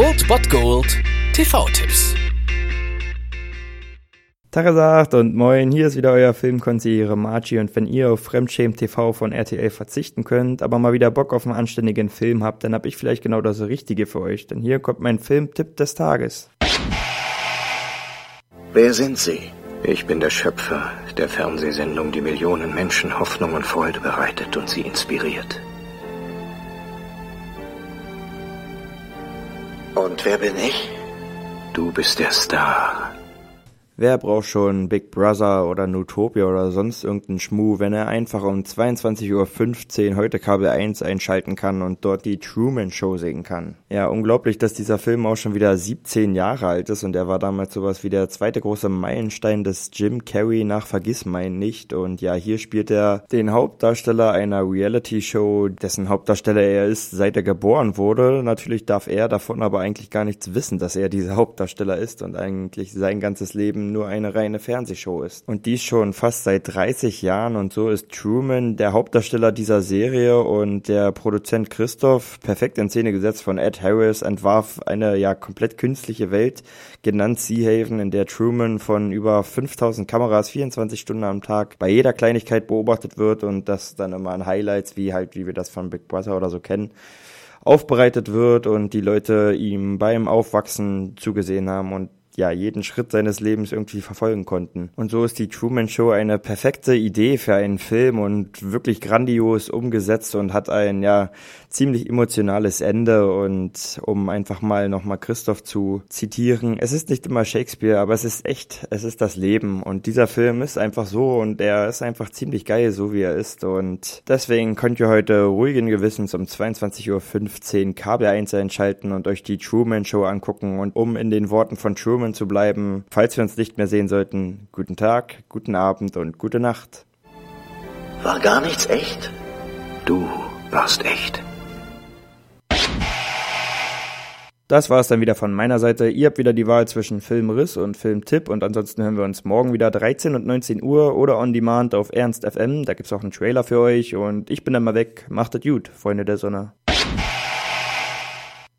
Old Bot Gold TV-Tipps. Tagesacht und moin, hier ist wieder euer Filmkonsigliere Margie und wenn ihr auf Fremdschämen TV von RTL verzichten könnt, aber mal wieder Bock auf einen anständigen Film habt, dann hab ich vielleicht genau das Richtige für euch, denn hier kommt mein Filmtipp des Tages. Wer sind Sie? Ich bin der Schöpfer der Fernsehsendung, die Millionen Menschen Hoffnung und Freude bereitet und sie inspiriert. Und wer bin ich? Du bist der Star. Wer braucht schon Big Brother oder Nutopia oder sonst irgendeinen Schmuh, wenn er einfach um 22.15 Uhr heute Kabel 1 einschalten kann und dort die Truman Show sehen kann? Ja, unglaublich, dass dieser Film auch schon wieder 17 Jahre alt ist und er war damals sowas wie der zweite große Meilenstein des Jim Carrey nach Vergissmein nicht. Und ja, hier spielt er den Hauptdarsteller einer Reality Show, dessen Hauptdarsteller er ist, seit er geboren wurde. Natürlich darf er davon aber eigentlich gar nichts wissen, dass er dieser Hauptdarsteller ist und eigentlich sein ganzes Leben nur eine reine Fernsehshow ist. Und dies schon fast seit 30 Jahren und so ist Truman der Hauptdarsteller dieser Serie und der Produzent Christoph, perfekt in Szene gesetzt von Ed Harris, entwarf eine ja komplett künstliche Welt, genannt Sea Haven, in der Truman von über 5000 Kameras 24 Stunden am Tag bei jeder Kleinigkeit beobachtet wird und das dann immer an Highlights, wie halt, wie wir das von Big Brother oder so kennen, aufbereitet wird und die Leute ihm beim Aufwachsen zugesehen haben und ja jeden Schritt seines Lebens irgendwie verfolgen konnten. Und so ist die Truman Show eine perfekte Idee für einen Film und wirklich grandios umgesetzt und hat ein ja ziemlich emotionales Ende. Und um einfach mal nochmal Christoph zu zitieren, es ist nicht immer Shakespeare, aber es ist echt, es ist das Leben. Und dieser Film ist einfach so und er ist einfach ziemlich geil, so wie er ist. Und deswegen könnt ihr heute ruhigen Gewissens um 22.15 Uhr Kabel 1 einschalten und euch die Truman Show angucken und um in den Worten von Truman zu bleiben, falls wir uns nicht mehr sehen sollten, guten Tag, guten Abend und gute Nacht. War gar nichts echt? Du warst echt. Das war es dann wieder von meiner Seite. Ihr habt wieder die Wahl zwischen Filmriss und Filmtipp und ansonsten hören wir uns morgen wieder 13 und 19 Uhr oder on demand auf Ernst FM. Da gibt's auch einen Trailer für euch und ich bin dann mal weg. Macht es gut, Freunde der Sonne.